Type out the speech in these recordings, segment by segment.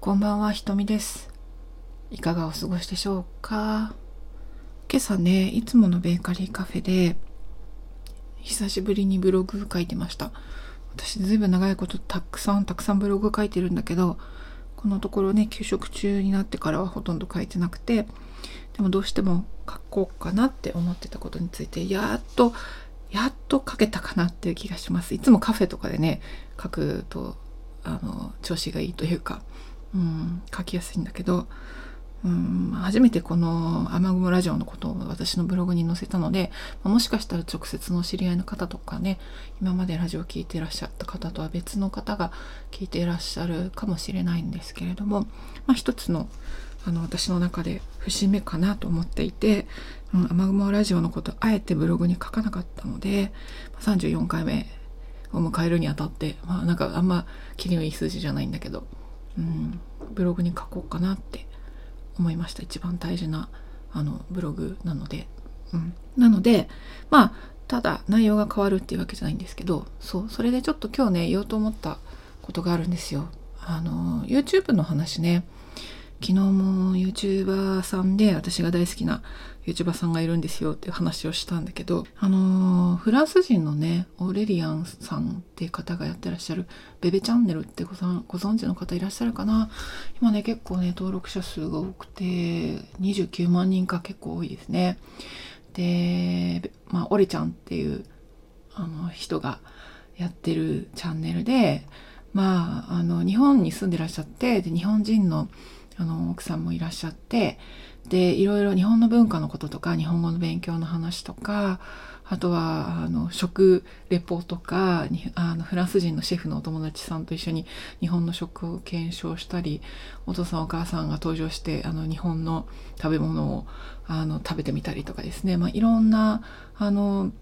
こんばんは、ひとみです。いかがお過ごしでしょうか？今朝ね、いつものベーカリーカフェで、久しぶりにブログ書いてました。私、ずいぶん長いことたくさんたくさんブログ書いてるんだけど、このところね、休職中になってからはほとんど書いてなくて、でもどうしても書こうかなって思ってたことについて、やっと、やっと書けたかなっていう気がします。いつもカフェとかでね、書くと、あの、調子がいいというか、うん、書きやすいんだけど、うん、初めてこの雨雲ラジオのことを私のブログに載せたので、もしかしたら直接の知り合いの方とかね、今までラジオを聴いていらっしゃった方とは別の方が聞いていらっしゃるかもしれないんですけれども、まあ、一つのあの私の中で節目かなと思っていて、うん、雨雲ラジオのことあえてブログに書かなかったので、34回目を迎えるにあたって、まあなんかあんま切りのいい数字じゃないんだけど、うん、ブログに書こうかなって思いました。一番大事なあのブログなので、うん、なのでまあただ内容が変わるっていうわけじゃないんですけどそうそれでちょっと今日ね言おうと思ったことがあるんですよ。あの YouTube の話ね昨日も YouTuber さんで私が大好きな YouTuber さんがいるんですよっていう話をしたんだけど、あのーフランス人のね、オーレリアンさんっていう方がやってらっしゃるベベチャンネルってご存知の方いらっしゃるかな？今ね、結構ね、登録者数が多くて、29万人か結構多いですね。で、まあ、オレちゃんっていうあの人がやってるチャンネルで、まあ、あの、日本に住んでらっしゃって、で、日本人のあの奥さんもいらっしゃってでいろいろ日本の文化のこととか日本語の勉強の話とかあとはあの食レポとかあのフランス人のシェフのお友達さんと一緒に日本の食を検証したりお父さんお母さんが登場してあの日本の食べ物をあの食べてみたりとかですね、まあ、いろんなあの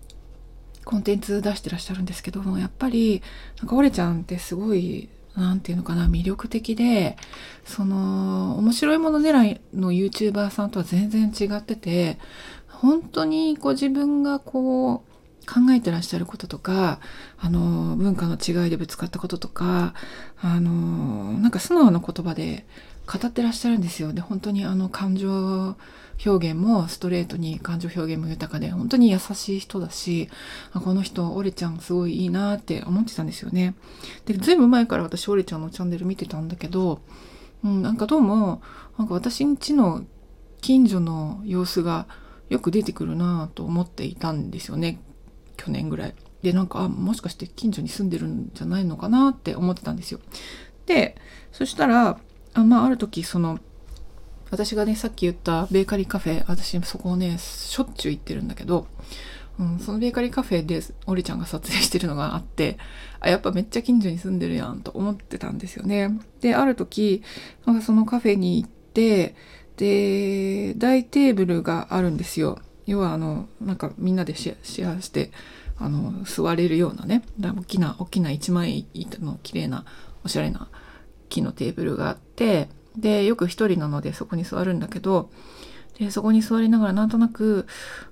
コンテンツ出してらっしゃるんですけどもやっぱりなんかオレちゃんってすごいなんていうのかな、魅力的で、その、面白いもの狙いの YouTuber さんとは全然違ってて、本当にこう自分がこう、考えてらっしゃることとか、あの、文化の違いでぶつかったこととか、あの、なんか素直な言葉で語ってらっしゃるんですよ。で、本当にあの、感情表現もストレートに感情表現も豊かで、本当に優しい人だし、あこの人、オレちゃんすごいいいなって思ってたんですよね。で、ずいぶん前から私、オレちゃんのチャンネル見てたんだけど、うん、なんかどうも、なんか私ん家の近所の様子がよく出てくるなと思っていたんですよね。去年ぐらい。で、なんか、あ、もしかして近所に住んでるんじゃないのかなって思ってたんですよ。で、そしたら、あまあ、ある時、その、私がね、さっき言ったベーカリーカフェ、私そこをね、しょっちゅう行ってるんだけど、うん、そのベーカリーカフェでオリちゃんが撮影してるのがあって、あ、やっぱめっちゃ近所に住んでるやんと思ってたんですよね。で、ある時、なんかそのカフェに行って、で、大テーブルがあるんですよ。要はあの、なんかみんなでシェアシェアして、あの、座れるようなね、大きな、大きな一枚板の綺麗な、おしゃれな木のテーブルがあって、で、よく一人なのでそこに座るんだけど、で、そこに座りながらなんとなく、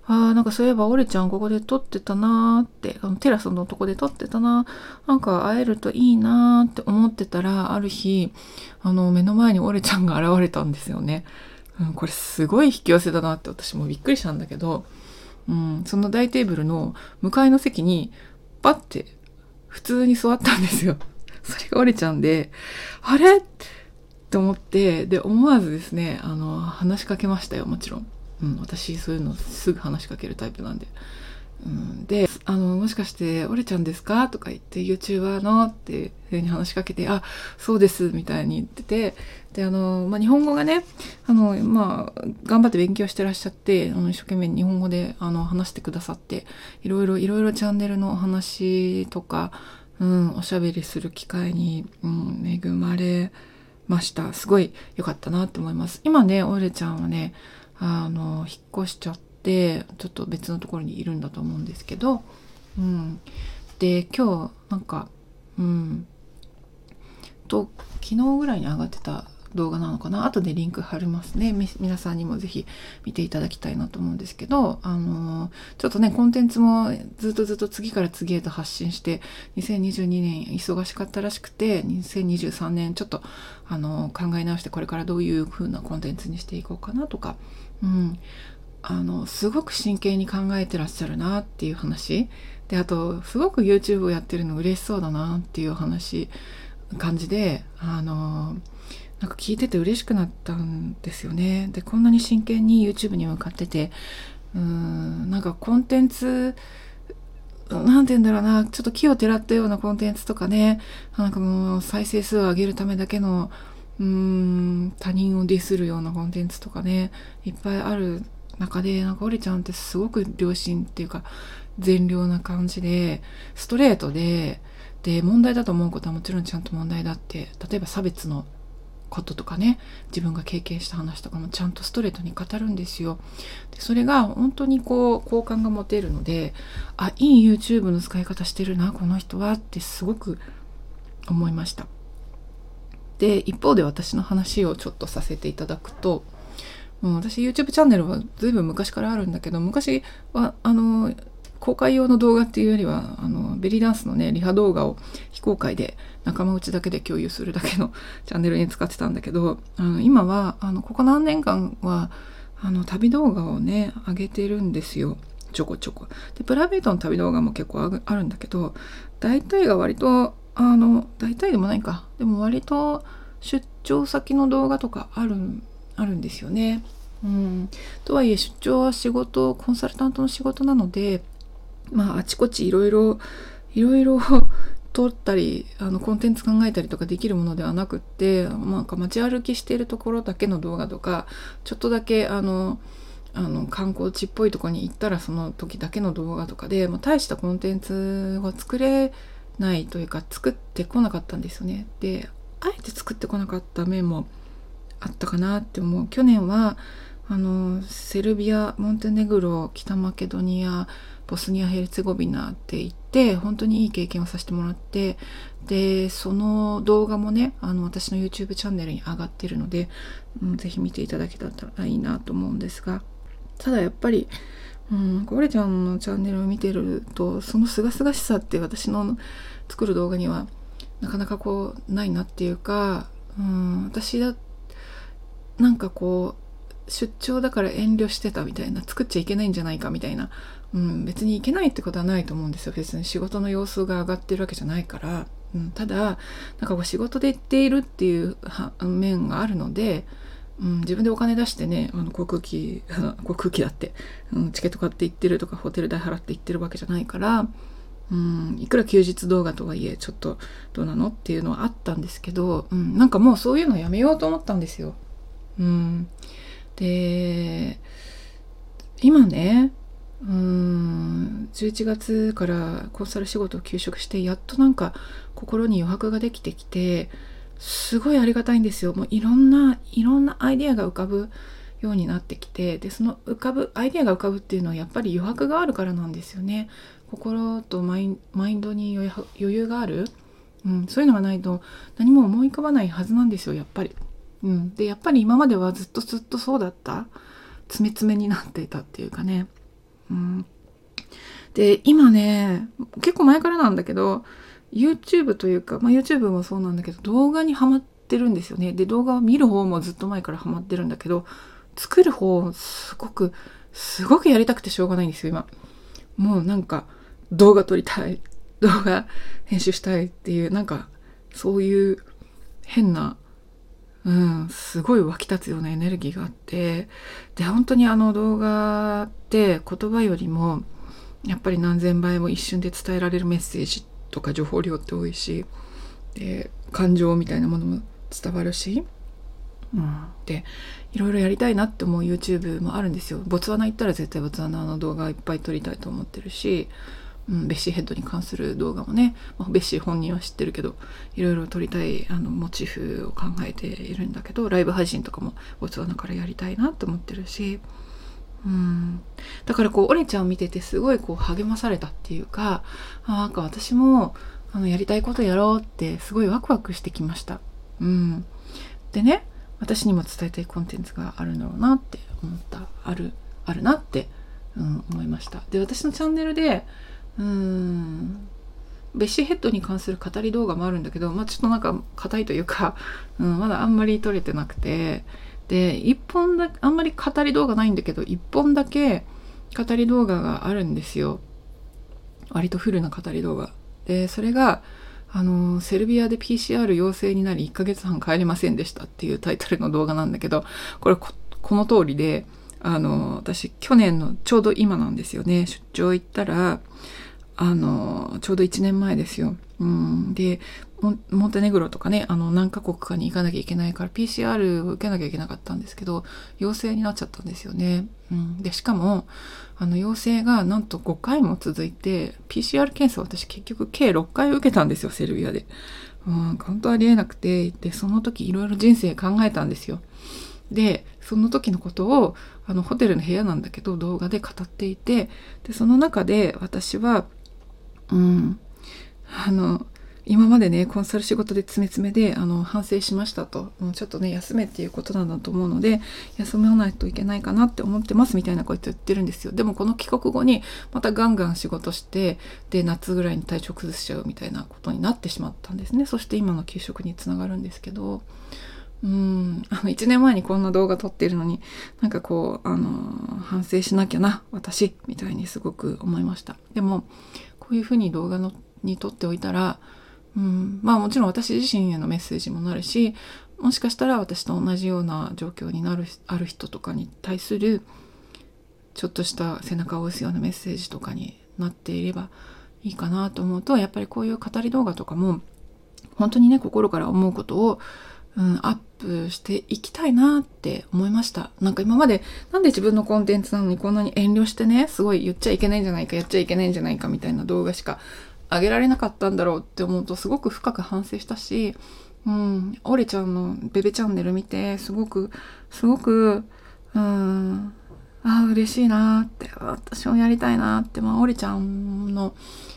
ああ、なんかそういえばオレちゃんここで撮ってたなーって、あのテラスのとこで撮ってたなーなんか会えるといいなーって思ってたら、ある日、あの、目の前にオレちゃんが現れたんですよね。うん、これすごい引き寄せだなって私もびっくりしたんだけど、うん、その大テーブルの向かいの席に、パッて普通に座ったんですよ。それがオレちゃうんで、あれ？と思って、で、思わずですね、あの、話しかけましたよ、もちろん。うん、私、そういうのすぐ話しかけるタイプなんで。うん、で、あの、もしかして、オレちゃうんですか？とか言って、YouTuber のっていうふうに話しかけて、あ、そうです、みたいに言ってて、で、あの、まあ、日本語がね、あの、まあ、頑張って勉強してらっしゃって、あの、一生懸命日本語で、あの、話してくださって、いろいろ、いろいろチャンネルのお話とか、うん、おしゃべりする機会に、うん、恵まれました。すごい良かったなって思います。今ね、オレちゃんはね、あの、引っ越しちゃって、ちょっと別のところにいるんだと思うんですけど、うん。で、今日、なんか、うん、と、昨日ぐらいに上がってた動画なのかな？後でリンク貼りますね。皆さんにもぜひ見ていただきたいなと思うんですけどあのちょっとねコンテンツもずっとずっと次から次へと発信して2022年忙しかったらしくて2023年ちょっとあの考え直してこれからどういう風なコンテンツにしていこうかなとか、うん、あのすごく真剣に考えてらっしゃるなっていう話。であとすごく YouTube をやってるの嬉しそうだなっていう話感じであのなんか聞いてて嬉しくなったんですよね。でこんなに真剣に YouTube に向かっててうーんなんかコンテンツ何て言うんだろうなちょっと木をてらったようなコンテンツとかねなんかもう再生数を上げるためだけのうーん他人をディスるようなコンテンツとかねいっぱいある中でなんかオリちゃんってすごく良心っていうか善良な感じでストレートでで問題だと思うことはもちろんちゃんと問題だって例えば差別のこととかね自分が経験した話とかもちゃんとストレートに語るんですよ。でそれが本当にこう好感が持てるのであいい YouTube の使い方してるなこの人はってすごく思いました。で一方で私の話をちょっとさせていただくとう、私 YouTube チャンネルは随分昔からあるんだけど昔はあの公開用の動画っていうよりはあのベリーダンスのねリハ動画を非公開で仲間内だけで共有するだけの チャンネルに使ってたんだけどあの今はあのここ何年間はあの旅動画をね上げてるんですよちょこちょこ。でプライベートの旅動画も結構あるんだけど大体が割とあの大体でもないかでも割と出張先の動画とかあるあるんですよね。うん、とはいえ出張は仕事コンサルタントの仕事なのでまああちこちいろいろいろいろ 撮ったりあのコンテンツ考えたりとかできるものではなくってなんか街歩きしているところだけの動画とかちょっとだけあのあの観光地っぽいとこに行ったらその時だけの動画とかで、まあ、大したコンテンツは作れないというか作ってこなかったんですよね。であえて作ってこなかった面もあったかなって思う去年はあのセルビアモンテネグロ北マケドニアボスニア・ヘルツェゴビナって行って本当にいい経験をさせてもらってでその動画もねあの私の YouTube チャンネルに上がってるので、うん、ぜひ見ていただけたらいいなと思うんですが。ただやっぱりうん、ゴレちゃんのチャンネルを見てるとその清々しさって私の作る動画にはなかなかこうないなっていうか、うん、私だなんかこう出張だから遠慮してたみたいな作っちゃいけないんじゃないかみたいな、うん、別にいけないってことはないと思うんですよ。別に仕事の様子が上がってるわけじゃないから、うん、ただなんかこう仕事で行っているっていう面があるので、うん、自分でお金出してねあの航空機 航空機だって、うん、チケット買って行ってるとかホテル代払って行ってるわけじゃないからうん、いくら休日動画とはいえちょっとどうなのっていうのはあったんですけど、うん、なんかもうそういうのやめようと思ったんですよ。うん、で今ねうん11月からコンサル仕事を休職してやっとなんか心に余白ができてきてすごいありがたいんですよ。もういろんないろんなアイデアが浮かぶようになってきてでその浮かぶアイデアが浮かぶっていうのはやっぱり余白があるからなんですよね。心とマインドに余裕がある、うん、そういうのがないと何も思い浮かばないはずなんですよやっぱり。うん、でやっぱり今まではずっとずっとそうだった。詰め詰めになっていたっていうかね、うん、で今ね結構前からなんだけど YouTube というか、まあ、YouTube もそうなんだけど動画にはまってるんですよね。で動画を見る方もずっと前からハマってるんだけど作る方すごくすごくやりたくてしょうがないんですよ今。もうなんか動画撮りたい動画編集したいっていうなんかそういう変なうん、すごい湧き立つようなエネルギーがあってで本当にあの動画って言葉よりもやっぱり何千倍も一瞬で伝えられるメッセージとか情報量って多いしで感情みたいなものも伝わるし、うん、でいろいろやりたいなって思う YouTube もあるんですよ。ボツワナ行ったら絶対ボツワナの動画いっぱい撮りたいと思ってるしうん、ベッシーヘッドに関する動画もね、まあ、ベッシー本人は知ってるけどいろいろ撮りたいあのモチーフを考えているんだけどライブ配信とかもボツワナからやりたいなと思ってるし、うん、だからこうオレちゃんを見ててすごいこう励まされたっていうかあなんか私もあのやりたいことやろうってすごいワクワクしてきました。うん、でね私にも伝えたいコンテンツがあるんだろうなって思った。あるあるなって、うん、思いました。で私のチャンネルでうん。ベッシーヘッドに関する語り動画もあるんだけど、まあ、ちょっとなんか硬いというか、うん、まだあんまり撮れてなくて。で1本だあんまり語り動画ないんだけど1本だけ語り動画があるんですよ。割とフルな語り動画。でそれがあのセルビアで PCR 陽性になり1ヶ月半帰れませんでしたっていうタイトルの動画なんだけどこれこの通りであの私去年のちょうど今なんですよね出張行ったらあのちょうど1年前ですよ。うん、でモンテネグロとかねあの何カ国かに行かなきゃいけないから PCR を受けなきゃいけなかったんですけど陽性になっちゃったんですよね。うん、でしかもあの陽性がなんと5回も続いて PCR 検査私結局計6回受けたんですよセルビアで。うん、本当ありえなくてでその時いろいろ人生考えたんですよ。でその時のことをあのホテルの部屋なんだけど動画で語っていてでその中で私はうんあの今までねコンサル仕事で詰め詰めであの反省しましたと。もうちょっとね休めっていうことなんだと思うので休まないといけないかなって思ってますみたいなこと言ってるんですよ。でもこの帰国後にまたガンガン仕事してで夏ぐらいに体調崩しちゃうみたいなことになってしまったんですね。そして今の給食につながるんですけど。うん。あの1年前にこんな動画撮ってるのになんかこうあの反省しなきゃな私みたいにすごく思いました。でもこういうふうに動画のに撮っておいたらうん、まあもちろん私自身へのメッセージもなるしもしかしたら私と同じような状況になるある人とかに対するちょっとした背中を押すようなメッセージとかになっていればいいかなと思うとやっぱりこういう語り動画とかも本当にね心から思うことを、うん、アップしていきたいなって思いました。なんか今までなんで自分のコンテンツなのにこんなに遠慮してねすごい言っちゃいけないんじゃないかやっちゃいけないんじゃないかみたいな動画しかあげられなかったんだろうって思うとすごく深く反省したし、うん、オレちゃんのベベチャンネル見てすごくすごくうんああ嬉しいなって私もやりたいなってまあオレちゃんの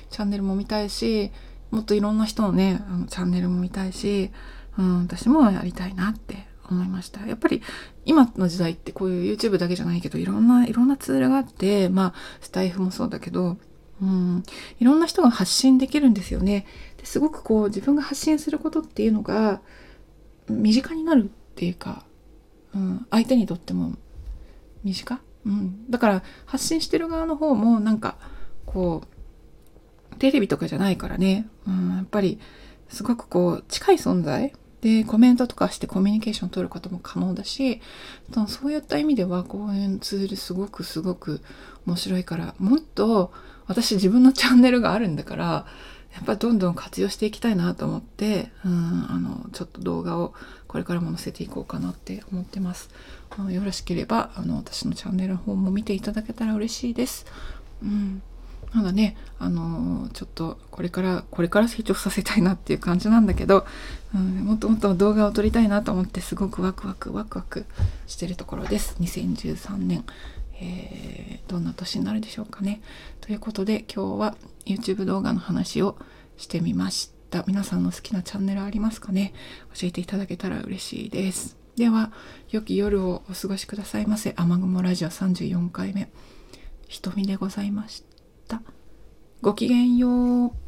チャンネルも見たいしもっといろんな人のねあのチャンネルも見たいし、うん、私もやりたいなって思いました。やっぱり今の時代ってこういう YouTube だけじゃないけどいろんないろんなツールがあってまあスタイフもそうだけどうん、いろんな人が発信できるんですよね。ですごくこう自分が発信することっていうのが身近になるっていうか、うん、相手にとっても身近、うん、だから発信してる側の方もなんかこうテレビとかじゃないからね、うん、やっぱりすごくこう近い存在でコメントとかしてコミュニケーション取ることも可能だしそういった意味ではこういうツールすごくすごく面白いからもっと私自分のチャンネルがあるんだからやっぱどんどん活用していきたいなと思ってうんあのちょっと動画をこれからも載せていこうかなって思ってます。よろしければあの私のチャンネルの方も見ていただけたら嬉しいです。うんまだね、あのー、ちょっとこれから、これから成長させたいなっていう感じなんだけど、うん、もっともっと動画を撮りたいなと思ってすごくワクワクワクワクしてるところです。2013年。えー、どんな年になるでしょうかね。ということで今日は YouTube 動画の話をしてみました。皆さんの好きなチャンネルありますかね？教えていただけたら嬉しいです。では、良き夜をお過ごしくださいませ。雨雲ラジオ34回目。瞳でございました。ごきげんよう。